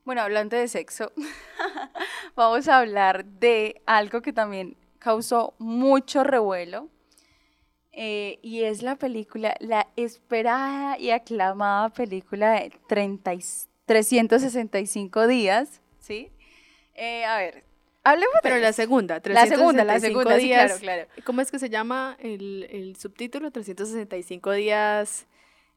Bueno, hablando de sexo, vamos a hablar de algo que también causó mucho revuelo. eh, y es la película, la esperada y aclamada película de 30 y- 365 días, ¿sí? Eh, a ver, hablemos de Pero la segunda, La segunda, la 365 segunda, sí, días. claro, claro. ¿Cómo es que se llama el, el subtítulo? 365 días.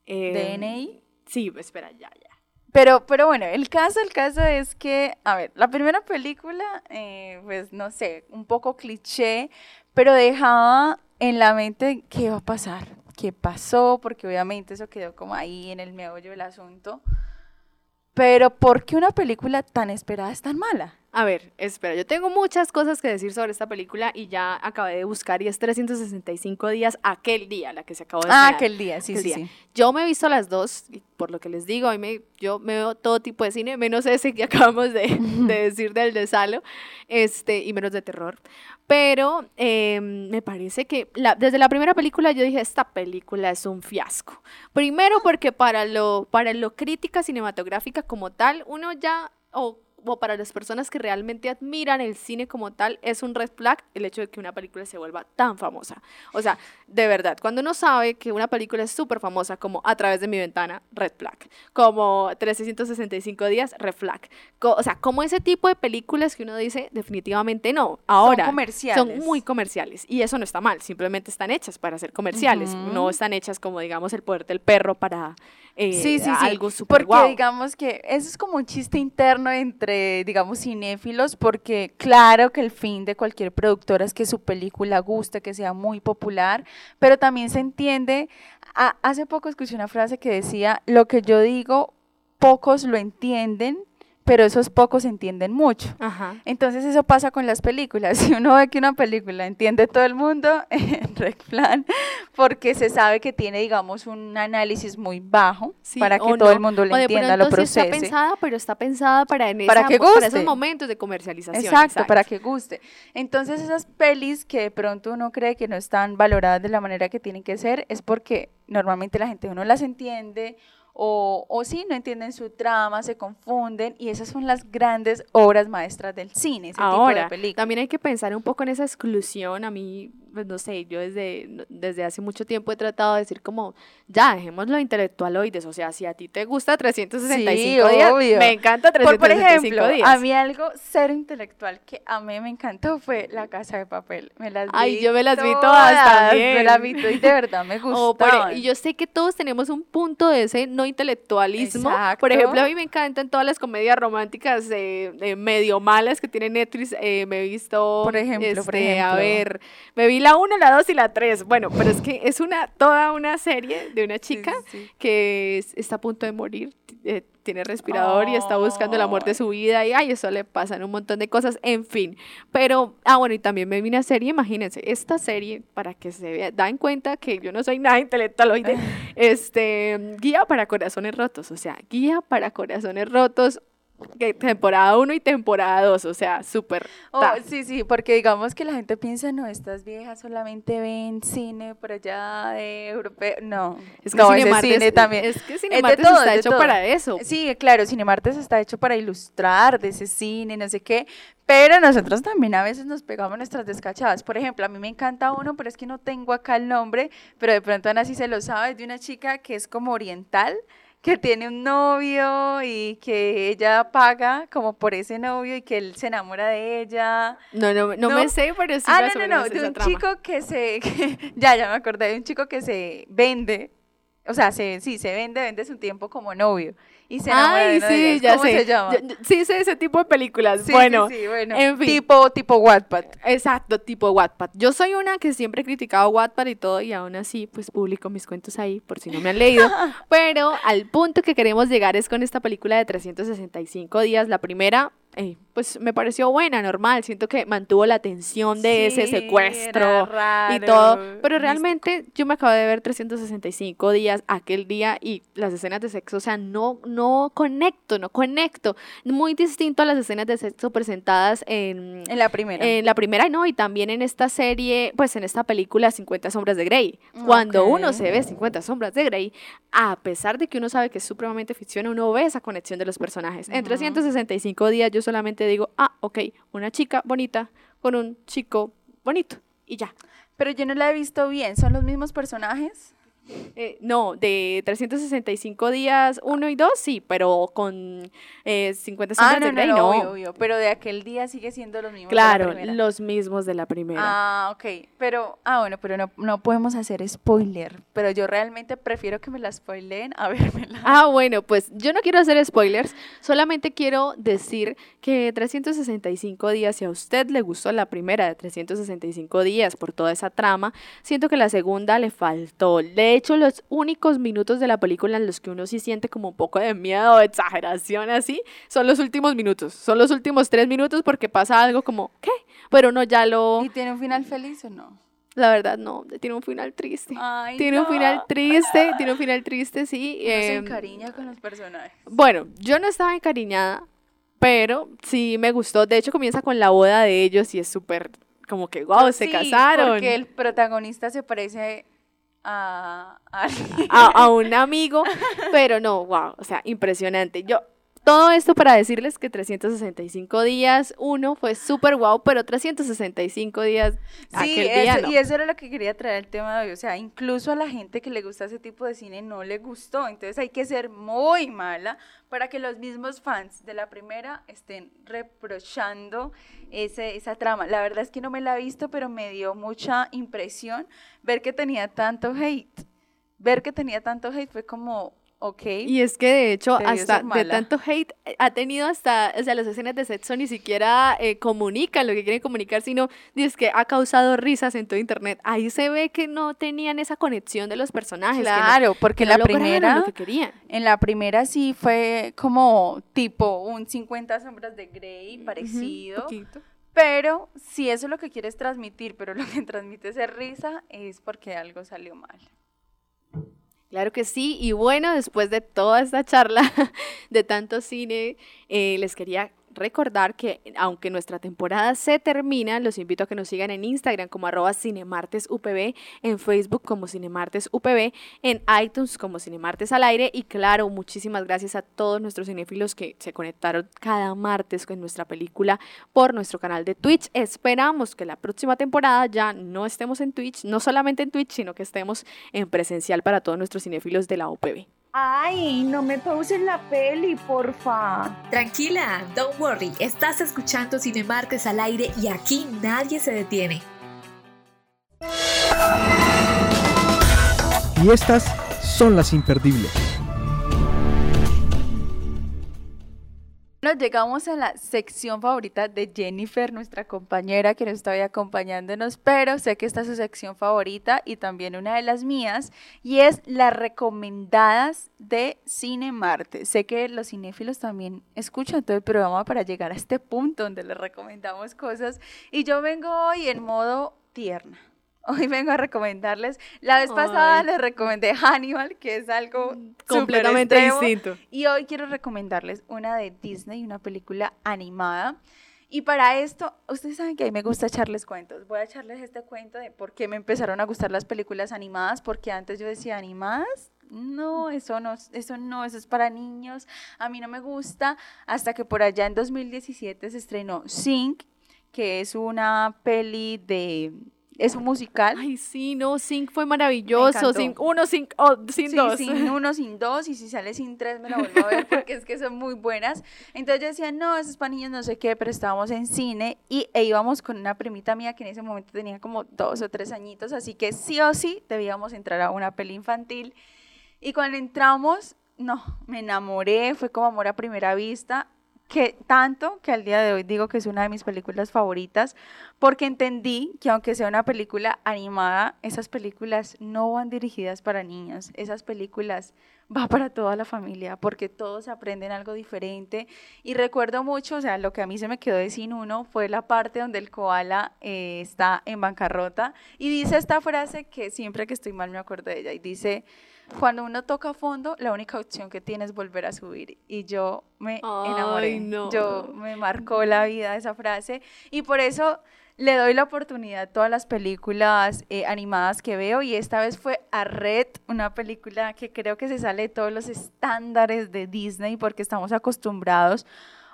Eh, DNI. Sí, espera, ya, ya. Pero, pero bueno, el caso, el caso es que, a ver, la primera película, eh, pues no sé, un poco cliché, pero dejaba en la mente qué iba a pasar, qué pasó, porque obviamente eso quedó como ahí en el meollo del asunto. Pero ¿por qué una película tan esperada es tan mala? A ver, espera, yo tengo muchas cosas que decir sobre esta película y ya acabé de buscar y es 365 días aquel día, la que se acabó de Ah, aquel día, sí, aquel sí, día. sí. Yo me he visto las dos, y por lo que les digo, hoy me, yo me veo todo tipo de cine, menos ese que acabamos de, de decir del de Salo, este, y menos de terror. Pero eh, me parece que la- desde la primera película yo dije, esta película es un fiasco. Primero porque para lo, para lo crítica cinematográfica como tal, uno ya, o o para las personas que realmente admiran el cine como tal, es un red flag el hecho de que una película se vuelva tan famosa. O sea, de verdad, cuando uno sabe que una película es súper famosa, como A través de mi ventana, red flag. Como 365 días, red flag. O sea, como ese tipo de películas que uno dice, definitivamente no. Ahora, comerciales. Son muy comerciales. Y eso no está mal, simplemente están hechas para ser comerciales. Ujú. No están hechas como, digamos, el poder del perro para eh, Sí, sí, sí. súper Porque digamos que eso es como un chiste interno entre, digamos, cinéfilos, porque claro que el fin de cualquier productora es que su película guste, que sea muy popular, pero también se entiende, a- hace poco escuché una frase que decía, lo que yo digo, pocos lo entienden, pero esos pocos entienden mucho. Ajá. Entonces eso pasa con las películas. Si uno ve que una película entiende todo el mundo, red flag, porque se sabe que tiene, digamos, un análisis muy bajo Sí, para que todo no, el mundo lo entienda, lo sí procese. está pensada, pero está pensada para, en Para esa- que para esos guste. momentos de comercialización. Exacto, para que guste. Entonces esas pelis que de pronto uno cree que no están valoradas de la manera que tienen que ser, es porque normalmente la gente no las entiende o, o sí, no entienden su trama, se confunden y esas son las grandes obras maestras del cine, ese tipo de Ahora, también hay que pensar un poco en esa exclusión. A mí, pues no sé, yo desde, desde hace mucho tiempo he tratado de decir como, ya, dejemos lo intelectualoides. O sea, si a ti te gusta 365 Sí, días, obvio. me encanta Por, 365 por ejemplo, días. a mí algo cero intelectual que a mí me encantó fue La Casa de Papel. Me las vi Ay, yo me las vi todas también. Me las vi todas y de verdad me O por- e, y yo sé que todos tenemos un punto de ese no intelectualismo. Exacto. Por ejemplo, a mí me encantan todas las comedias románticas eh, eh, medio malas que tiene Netflix. eh, me he visto. Por ejemplo, por este, A ver, me vi la 1, la 2 y la 3. Bueno, pero es que es una toda una serie de una chica que es- está a punto de morir. Tiene respirador y está buscando el amor de su vida y ay, eso le pasan un montón de cosas, en fin. Pero, ah, bueno, y también me vi una serie, imagínense, esta serie, para que se vea, da en cuenta que yo no soy nada intelectualoide, este, guía para corazones rotos, o sea, guía para corazones rotos, que temporada 1 y temporada 2, o sea, súper. Oh, sí, sí, porque digamos que la gente piensa, no, estas viejas solamente ven cine por allá de europeo. No, Es que no, Cinemartes- cine también. es que Cinemartes todo, está hecho todo. para eso. Sí, claro, Cinemartes está hecho para ilustrar de ese cine, no sé qué, pero nosotros también a veces nos pegamos nuestras descachadas. Por ejemplo, a mí me encanta uno, pero es que no tengo acá el nombre, pero de pronto Ana sí se lo sabe, es de una chica que es como oriental, que tiene un novio y que ella paga como por ese novio y que él se enamora de ella. No, no, no, ¿No? me sé, pero sí ah, más no, no, no, de un trama. chico que se, que- ya, ya me acordé, de un chico que se vende, o sea, se, sí, se vende, vende su tiempo como novio y se enamora de Ay, sí, ya ¿Cómo sé. se llama? Yo- yo- sí sé ese tipo de películas. Sí, sí, bueno, sí, bueno, en fin. tipo, tipo Wattpad. Exacto, tipo Wattpad. Yo soy una que siempre he criticado Wattpad y todo, y aún así, pues publico mis cuentos ahí, por si no me han leído. Pero al punto que queremos llegar es con esta película de 365 días. La primera, eh, pues me pareció buena, normal. Siento que mantuvo la tensión de ese secuestro y todo. Pero realmente yo me acabo de ver 365 días aquel día y las escenas de sexo, o sea, no, no conecto, no conecto. Muy distinto a las escenas de sexo presentadas en, En la primera. en la primera no, y también en esta serie, pues en esta película 50 sombras de Grey. Cuando uno se ve 50 sombras de Grey, a pesar de que uno sabe que es supremamente ficción, uno ve esa conexión de los personajes. En 365 días yo solamente digo, ah, ok, una chica bonita con un chico bonito. Y ya. Pero yo no la he visto bien, ¿son los mismos personajes? Eh, no, de 365 días, 1 y 2, sí, pero con eh, 50 sombras Ah, no, de no, Grey, no, no. obvio, obvio, pero de aquel día sigue siendo los mismos de la Claro, primera. los mismos de la primera. Ah, ok. Pero, ah, bueno, pero no, no podemos hacer spoiler. Pero yo realmente prefiero que me la spoileen a vérmela. Ah, bueno, pues yo no quiero hacer spoilers, solamente quiero decir que 365 días, si a usted le gustó la primera de 365 días por toda esa trama, siento que la segunda le faltó. De hecho, los únicos minutos de la película en los que uno sí siente como un poco de miedo o exageración así, son los últimos minutos, son los últimos tres minutos porque pasa algo como, ¿qué? Pero uno ya lo... ¿Y tiene un final feliz o no? La verdad, no, tiene un final triste. Ay, tiene un final triste, tiene un final triste, sí. Uno se em, encariña con los personajes. bueno, yo no estaba encariñada, pero sí me gustó. De hecho, comienza con la boda de ellos y es súper como que, wow, se Sí, casaron. Porque el protagonista se parece a, a A, a un amigo, pero no, wow, o sea, impresionante. Yo, todo esto para decirles que 365 días, uno fue súper wow, pero 365 días Sí, aquel día eso- no. y eso era lo que quería traer el tema de hoy. O sea, incluso a la gente que le gusta ese tipo de cine no le gustó. Entonces hay que ser muy mala para que los mismos fans de la primera estén reprochando ese, esa trama. La verdad es que no me la he visto, pero me dio mucha impresión ver que tenía tanto hate. Ver que tenía tanto hate fue como, ok. Y es que de hecho, hasta de tanto hate, eh, ha tenido hasta, o sea, las escenas de sexo ni siquiera eh, comunican lo que quieren comunicar, sino es que ha causado risas en todo internet. Ahí se ve que no tenían esa conexión de los personajes. que no- Claro, porque que en no la primera, lo que querían. en la primera sí fue como tipo un 50 sombras de Grey parecido. poquito. Pero si eso es lo que quieres transmitir, pero lo que transmites es risa, es porque algo salió mal. Claro que sí, y bueno, después de toda esta charla de tanto cine, eh, les quería recordar que aunque nuestra temporada se termina, los invito a que nos sigan en Instagram como arroba cinemartesupb, en Facebook como cinemartesupb, en iTunes como cinemartes al aire y claro, muchísimas gracias a todos nuestros cinéfilos que se conectaron cada martes con nuestra película por nuestro canal de Twitch. Esperamos que la próxima temporada ya no estemos en Twitch, no solamente en Twitch, sino que estemos en presencial para todos nuestros cinéfilos de la OPB. Ay, no me pausen la peli, porfa. Tranquila, don't worry, estás escuchando Cinemartes al aire y aquí nadie se detiene. Y estas son las imperdibles. Bueno, llegamos a la sección favorita de Jennifer, nuestra compañera que nos está hoy acompañándonos, pero sé que esta es su sección favorita y también una de las mías, y es las recomendadas de Cine Marte. Sé que los cinéfilos también escuchan todo el programa para llegar a este punto donde les recomendamos cosas, y yo vengo hoy en modo tierna. Hoy vengo a recomendarles. La vez pasada Ay. les recomendé Hannibal, que es algo Completamente súper extremo, distinto. Y hoy quiero recomendarles una de Disney, una película animada. Y para esto, ustedes saben que a mí me gusta echarles cuentos. Voy a echarles este cuento de por qué me empezaron a gustar las películas animadas, porque antes yo decía, ¿animadas? No, eso no, eso no, eso es para niños. A mí no me gusta. Hasta que por allá en 2017 se estrenó Sync, que es una peli de... Es un musical. Ay, sí, no, Sync fue maravilloso. oh, sin Sí, dos. sin uno, sin dos, y si sale sin tres me la vuelvo a ver porque es que son muy buenas. Entonces yo decía, no, eso es para niños, no sé qué, pero estábamos en cine y e íbamos con una primita mía que en ese momento tenía como dos o tres añitos, así que sí o sí debíamos entrar a una peli infantil. Y cuando entramos, no, me enamoré, fue como amor a primera vista, que tanto que al día de hoy digo que es una de mis películas favoritas, porque entendí que aunque sea una película animada, esas películas no van dirigidas para niños, esas películas va para toda la familia, porque todos aprenden algo diferente. Y recuerdo mucho, o sea, lo que a mí se me quedó de sin uno fue la parte donde el koala eh, está en bancarrota y dice esta frase que siempre que estoy mal me acuerdo de ella, y dice, cuando uno toca fondo, la única opción que tiene es volver a subir. Y yo me enamoré. Ay, no. Yo me marcó la vida esa frase. Y por eso le doy la oportunidad a todas las películas eh, animadas que veo. Y esta vez fue a Red, una película que creo que se sale de todos los estándares de Disney porque estamos acostumbrados.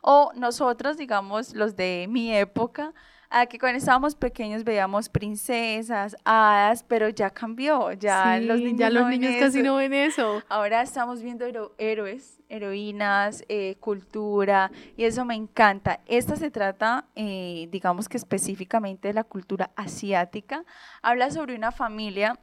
O nosotros, digamos, los de mi época, a que cuando estábamos pequeños veíamos princesas, hadas, pero ya cambió, ya Sí, los niños, ya los niños casi eso. no ven eso. Ahora estamos viendo hero- héroes, heroínas, eh, cultura, y eso me encanta. Esta se trata, eh, digamos que específicamente de la cultura asiática. Habla sobre una familia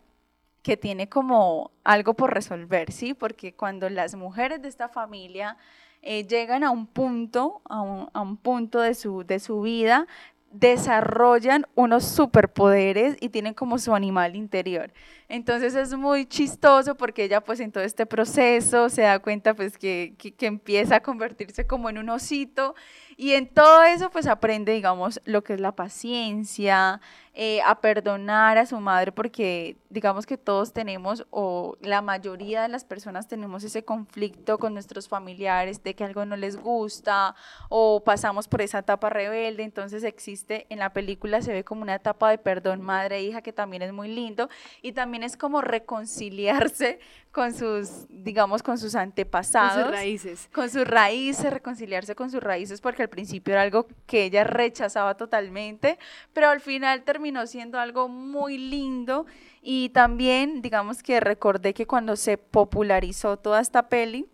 que tiene como algo por resolver, ¿sí? Porque cuando las mujeres de esta familia eh, llegan a un punto, a un, a un punto de su, de su vida, desarrollan unos superpoderes y tienen como su animal interior. Entonces es muy chistoso porque ella pues en todo este proceso se da cuenta pues que, que, que empieza a convertirse como en un osito y en todo eso pues aprende digamos lo que es la paciencia, eh, a perdonar a su madre porque digamos que todos tenemos o la mayoría de las personas tenemos ese conflicto con nuestros familiares de que algo no les gusta o pasamos por esa etapa rebelde, entonces existe en la película se ve como una etapa de perdón madre e hija que también es muy lindo. Y también es como reconciliarse con sus digamos con sus antepasados raíces. con sus raíces, reconciliarse con sus raíces, porque al principio era algo que ella rechazaba totalmente, pero al final terminó siendo algo muy lindo. Y también, digamos que recordé que cuando se popularizó toda esta peli,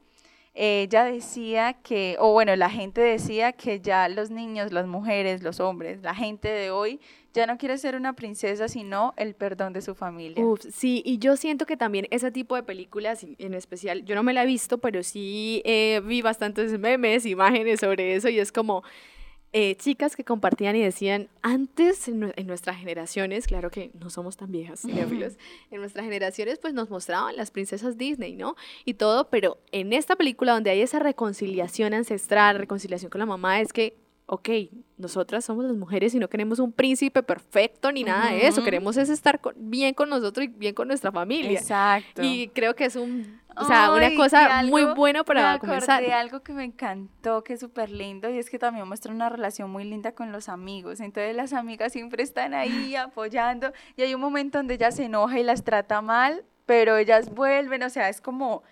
ella decía que, o bueno, la gente decía que ya los niños, las mujeres, los hombres, la gente de hoy ya no quiere ser una princesa, sino el perdón de su familia. Uf, sí, y yo siento que también ese tipo de películas, en especial, yo no me la he visto, pero sí eh, vi bastantes memes, imágenes sobre eso, y es como eh, chicas que compartían y decían, antes en, nue- en nuestras generaciones, claro que no somos tan viejas, cinéfilos, en nuestras generaciones pues nos mostraban las princesas Disney, ¿no? Y todo, pero en esta película donde hay esa reconciliación ancestral, reconciliación con la mamá, es que ok, nosotras somos las mujeres y no queremos un príncipe perfecto ni nada de eso, queremos es estar con- bien con nosotros y bien con nuestra familia. Exacto. Y creo que es un, o sea, una Ay, cosa muy buena para me comenzar. de algo que me encantó, que es súper lindo, y es que también muestra una relación muy linda con los amigos. Entonces las amigas siempre están ahí apoyando, y hay un momento donde ella se enoja y las trata mal, pero ellas vuelven, o sea, es como...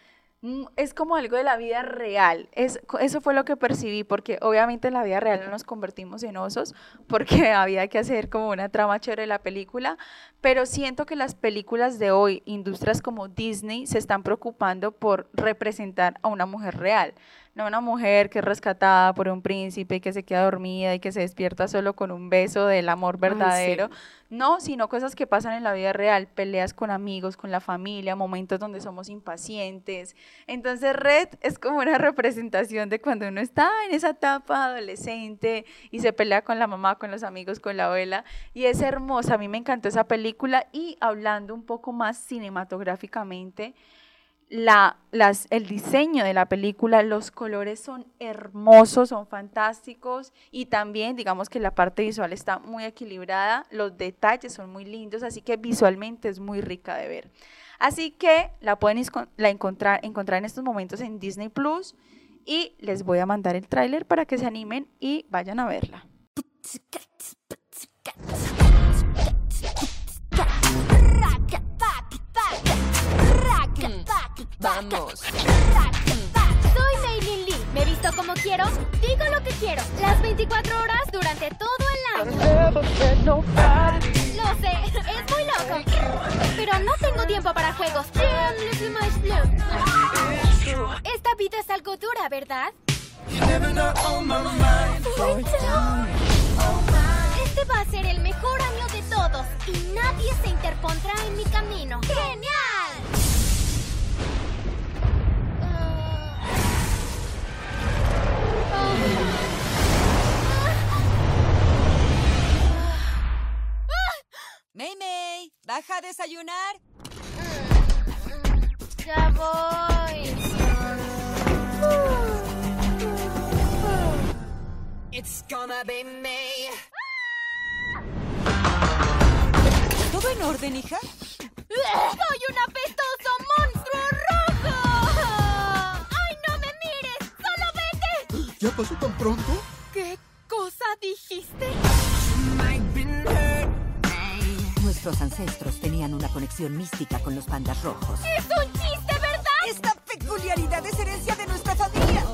mm, Es como algo de la vida real. Es, eso fue lo que percibí, porque obviamente en la vida real no nos convertimos en osos, porque había que hacer como una trama chévere de la película, pero siento que las películas de hoy, industrias como Disney, se están preocupando por representar a una mujer real, no una mujer que es rescatada por un príncipe y que se queda dormida y que se despierta solo con un beso del amor verdadero. No, sino cosas que pasan en la vida real, peleas con amigos, con la familia, momentos donde somos impacientes. Entonces Red es como una representación de cuando uno está en esa etapa adolescente y se pelea con la mamá, con los amigos, con la abuela. Y es hermosa, a mí me encantó esa película y hablando un poco más cinematográficamente, la, las, el diseño de la película, los colores son hermosos, son fantásticos y también digamos que la parte visual está muy equilibrada, los detalles son muy lindos, así que visualmente es muy rica de ver. Así que la pueden la encontrar, encontrar en estos momentos en Disney Plus y les voy a mandar el tráiler para que se animen y vayan a verla. Vamos. Soy Maylin Lee. Me visto como quiero, digo lo que quiero. Las 24 horas durante todo el año. Lo sé, es muy loco. Pero no tengo tiempo para juegos. Esta vida es algo dura, ¿verdad? Este va a ser el mejor año de todos y nadie se interpondrá en mi camino. ¡Genial! May May, ¿baja a desayunar? Ya voy. It's gonna be me. ¿Todo en orden, hija? ¡Soy un apestoso ¿Ya pasó tan pronto? ¿Qué cosa dijiste? Nuestros ancestros tenían una conexión mística con los pandas rojos. ¡Es un chiste, verdad! Esta peculiaridad es herencia de nuestra familia.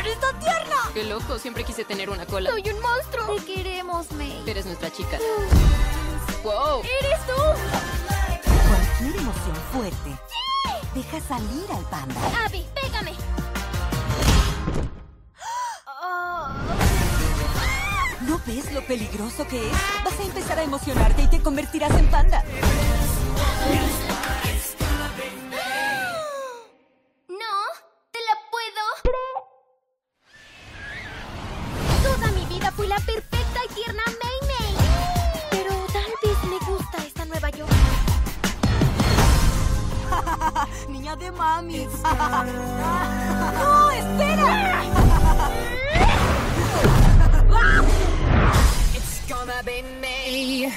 ¡Eres tan tierna! Qué loco, siempre quise tener una cola. ¡Soy un monstruo! Te queremos, May. Eres nuestra chica. ¡Wow! ¡Eres tú! Cualquier emoción fuerte. Deja salir al panda. Abby, pégame. ¿No ves lo peligroso que es? Vas a empezar a emocionarte y te convertirás en panda. No, te la puedo. Toda mi vida fui la perfecta De mami. ¡No, espera! It's gonna be me.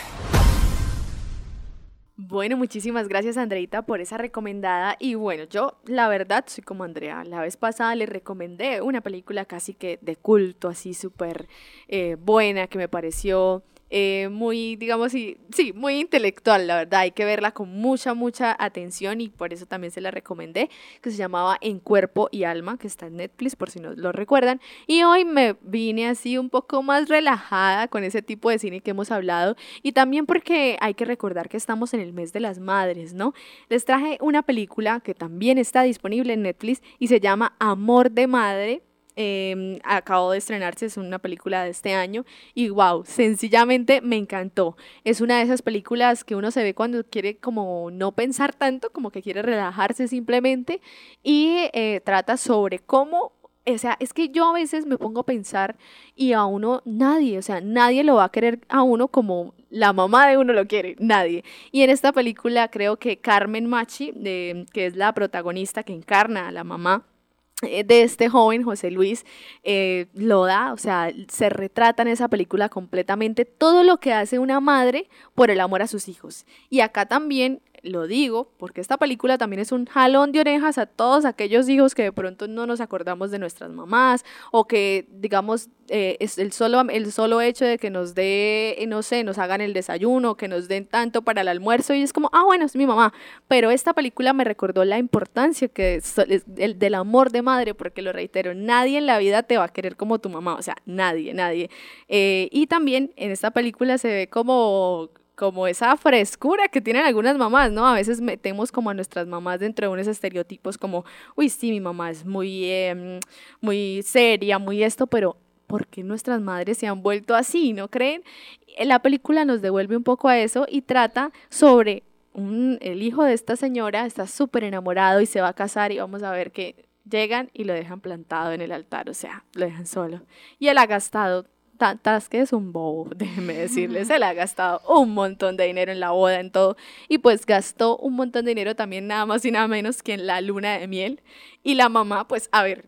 Bueno, muchísimas gracias Andreita por esa recomendada y bueno, yo la verdad soy como Andrea, la vez pasada le recomendé una película casi que de culto, así súper eh, buena que me pareció eh, muy, digamos, sí, sí, muy intelectual, la verdad. Hay que verla con mucha, mucha atención y por eso también se la recomendé, que se llamaba En Cuerpo y Alma, que está en Netflix, por si no lo recuerdan. Y hoy me vine así un poco más relajada con ese tipo de cine que hemos hablado y también porque hay que recordar que estamos en el mes de las madres, ¿no? Les traje una película que también está disponible en Netflix y se llama Amor de Madre eh, acabó de estrenarse, es una película de este año y wow, sencillamente me encantó. Es una de esas películas que uno se ve cuando quiere como no pensar tanto, como que quiere relajarse simplemente y eh, trata sobre cómo o sea, es que yo a veces me pongo a pensar y a uno nadie, o sea, nadie lo va a querer a uno como la mamá de uno lo quiere, nadie. Y en esta película creo que Carmen Machi, de, que es la protagonista que encarna a la mamá, de este joven José Luis eh, lo da, o sea, se retrata en esa película completamente todo lo que hace una madre por el amor a sus hijos. Y acá también lo digo porque esta película también es un jalón de orejas a todos aquellos hijos que de pronto no nos acordamos de nuestras mamás o que, digamos, eh, es el solo, el solo hecho de que nos dé, no sé, nos hagan el desayuno, que nos den tanto para el almuerzo y es como, ah, bueno, es mi mamá. Pero esta película me recordó la importancia que es, el, del amor de madre, porque lo reitero, nadie en la vida te va a querer como tu mamá, o sea, nadie, nadie. Eh, y también en esta película se ve como como esa frescura que tienen algunas mamás, ¿no? A veces metemos como a nuestras mamás dentro de unos estereotipos como, uy, sí, mi mamá es muy, em, muy seria, muy esto, pero ¿por qué nuestras madres se han vuelto así, no creen? La película nos devuelve un poco a eso y trata sobre el hijo de esta señora, está súper enamorado y se va a casar y vamos a ver que llegan y lo dejan plantado en el altar, o sea, lo dejan solo. Y él ha gastado Ta- Tasque es un bobo, déjeme decirle. Se le ha gastado un montón de dinero en la boda, en todo. Y pues gastó un montón de dinero también, nada más y nada menos que en la luna de miel. Y la mamá, pues, a ver,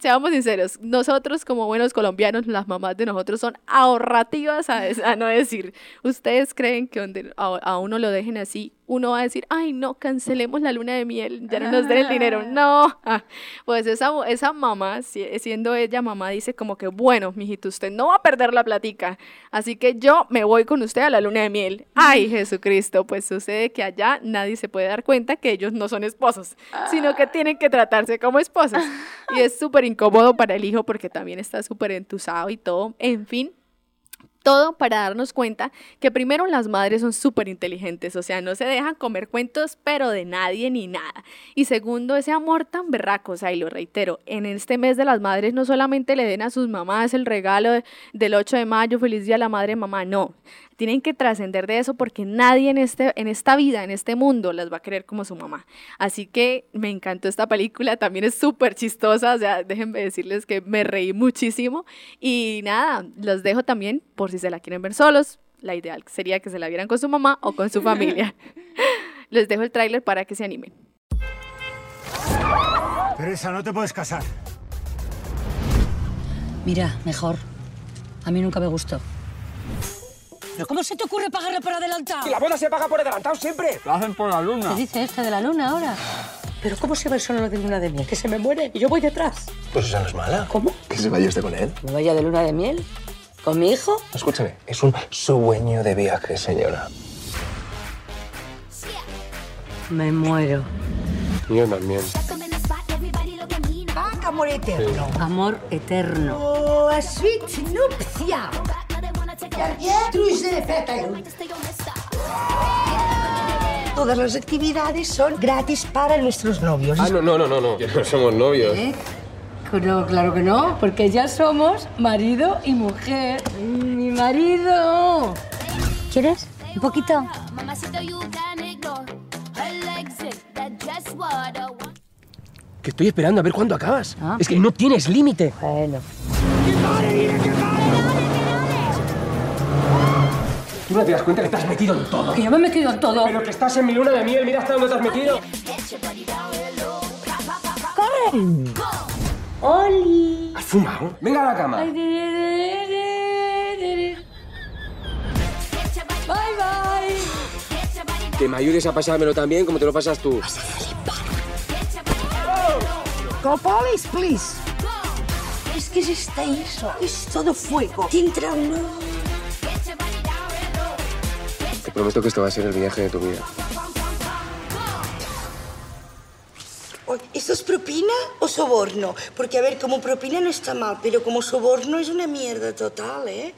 seamos sinceros, nosotros como buenos colombianos, las mamás de nosotros son ahorrativas, a, a no decir. ¿Ustedes creen que donde a, a uno lo dejen así, uno va a decir, ay, no, cancelemos la luna de miel, ya no nos den el dinero? No. Ah, Pues esa, esa mamá, si- siendo ella mamá, dice como que, bueno, mijito, usted no va a perder la platica, así que yo me voy con usted a la luna de miel. Ay, Jesucristo, pues sucede que allá nadie se puede dar cuenta que ellos no son esposos, sino que tienen que tratarse como esposos. Y es súper incómodo para el hijo porque también está súper entusado y todo. En fin, todo para darnos cuenta que primero las madres son súper inteligentes, o sea, no se dejan comer cuentos, pero de nadie ni nada. Y segundo, ese amor tan berraco, o sea, y lo reitero, en este mes de las madres no solamente le den a sus mamás el regalo de- del 8 de mayo, feliz día a la madre mamá, no. Tienen que trascender de eso porque nadie en, este, en esta vida, en este mundo, las va a querer como su mamá. Así que me encantó esta película, también es súper chistosa, o sea, déjenme decirles que me reí muchísimo. Y nada, los dejo también por si se la quieren ver solos. La ideal sería que se la vieran con su mamá o con su familia. Les dejo el tráiler para que se animen. Teresa, no te puedes casar. Mira, mejor. A mí nunca me gustó. ¿Pero cómo se te ocurre pagarle por adelantado? Que la boda se paga por adelantado siempre. Lo hacen por la luna. ¿Qué dice esto de la luna ahora? ¿Pero cómo se va el solo de luna de miel? Que se me muere y yo voy detrás. Pues esa no es mala. ¿Cómo? Que se vaya usted con él. ¿Me vaya de luna de miel? ¿Con mi hijo? Escúchame, es un sueño de viaje, señora. Me muero. Yo también. Amor eterno. Amor eterno. Oh, a suite nuptiale. Todas las actividades son gratis para nuestros novios. Ah, no, no, no, no, no. Ya no somos novios. ¿Eh? No, claro que no, porque ya somos marido y mujer. Mi marido. ¿Quieres? ¿Un poquito? Que estoy esperando a ver cuándo acabas. Es que no tienes límite. Bueno. ¿Tú no te das cuenta que estás metido en todo? Que yo me he metido en todo. Pero que estás en mi luna de miel, mira hasta dónde te has metido. ¡Corre! ¡Oli! ¿Has fumado? Venga a la cama. Bye bye. Que me ayudes a pasármelo también como te lo pasas tú. Go police, please. Es que es está eso, es todo fuego. Te entra. Prometo que esto va a ser el viaje de tu vida. ¿Esto es propina o soborno? Porque, a ver, como propina no está mal, pero como soborno es una mierda total, ¿eh?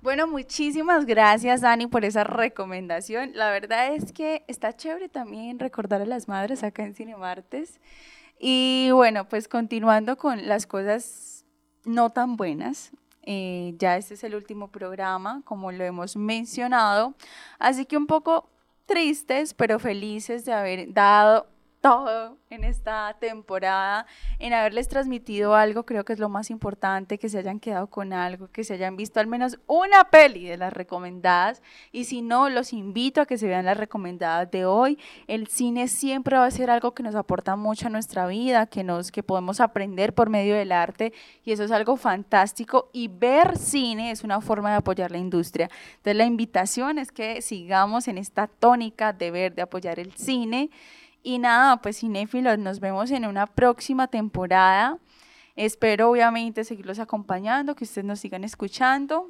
Bueno, muchísimas gracias, Dani, por esa recomendación. La verdad es que está chévere también recordar a las madres acá en Cinemartes. Y bueno, pues continuando con las cosas no tan buenas. Eh, ya este es el último programa, como lo hemos mencionado. Así que un poco tristes, pero felices de haber dado en esta temporada, en haberles transmitido algo, creo que es lo más importante, que se hayan quedado con algo, que se hayan visto al menos una peli de las recomendadas y si no, los invito a que se vean las recomendadas de hoy. El cine siempre va a ser algo que nos aporta mucho a nuestra vida, que nos que podemos aprender por medio del arte y eso es algo fantástico y ver cine es una forma de apoyar la industria. Entonces la invitación es que sigamos en esta tónica de ver, de apoyar el cine. Y nada, pues cinéfilos, nos vemos en una próxima temporada. Espero obviamente seguirlos acompañando, que ustedes nos sigan escuchando.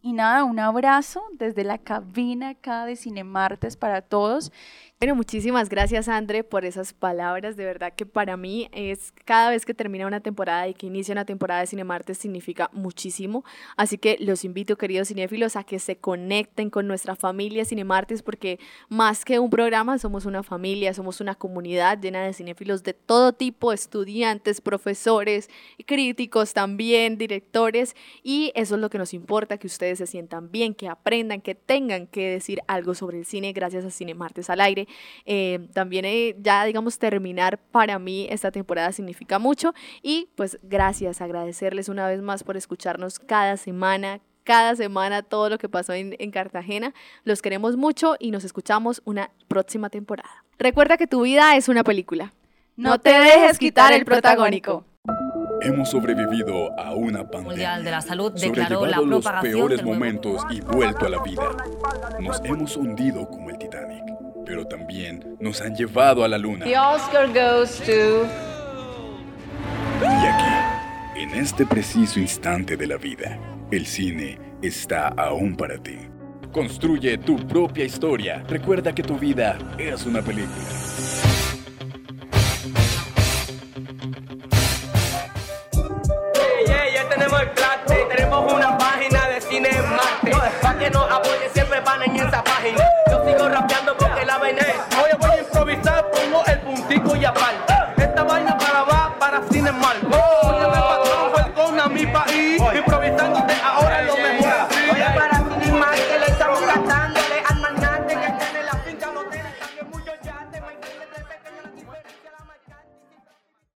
Y nada, un abrazo desde la cabina acá de Cinemartes para todos. Bueno, muchísimas gracias, André, por esas palabras. De verdad que para mí es cada vez que termina una temporada y que inicia una temporada de Cinemartes significa muchísimo. Así que los invito, queridos cinéfilos, a que se conecten con nuestra familia Cinemartes, porque más que un programa, somos una familia, somos una comunidad llena de cinéfilos de todo tipo, estudiantes, profesores, críticos también, directores, y eso es lo que nos importa, que ustedes se sientan bien, que aprendan, que tengan que decir algo sobre el cine gracias a Cine Martes al aire. Eh, también eh, ya, digamos, terminar para mí esta temporada significa mucho y pues gracias, agradecerles una vez más por escucharnos cada semana, cada semana todo lo que pasó en, en, Cartagena. Los queremos mucho y nos escuchamos una próxima temporada. Recuerda que tu vida es una película. No, no te dejes quitar el protagónico. Hemos sobrevivido a una pandemia. Mundial de la Salud declaró la los peores momentos y vuelto a la vida. Nos hemos hundido como el Titanic, pero también nos han llevado a la luna. The Oscar goes to... Y aquí, en este preciso instante de la vida, el cine está aún para ti. Construye tu propia historia. Recuerda que tu vida es una película. Ya tenemos el plate, tenemos una página de cine en Marte. Para que nos apoye siempre van en esa página sigo rapeando porque la vainé. Hoy voy a improvisar, pongo el puntico y aparte. Esta vaina para va, para cine mal. Óyeme, patrón, con a mi país, improvisándote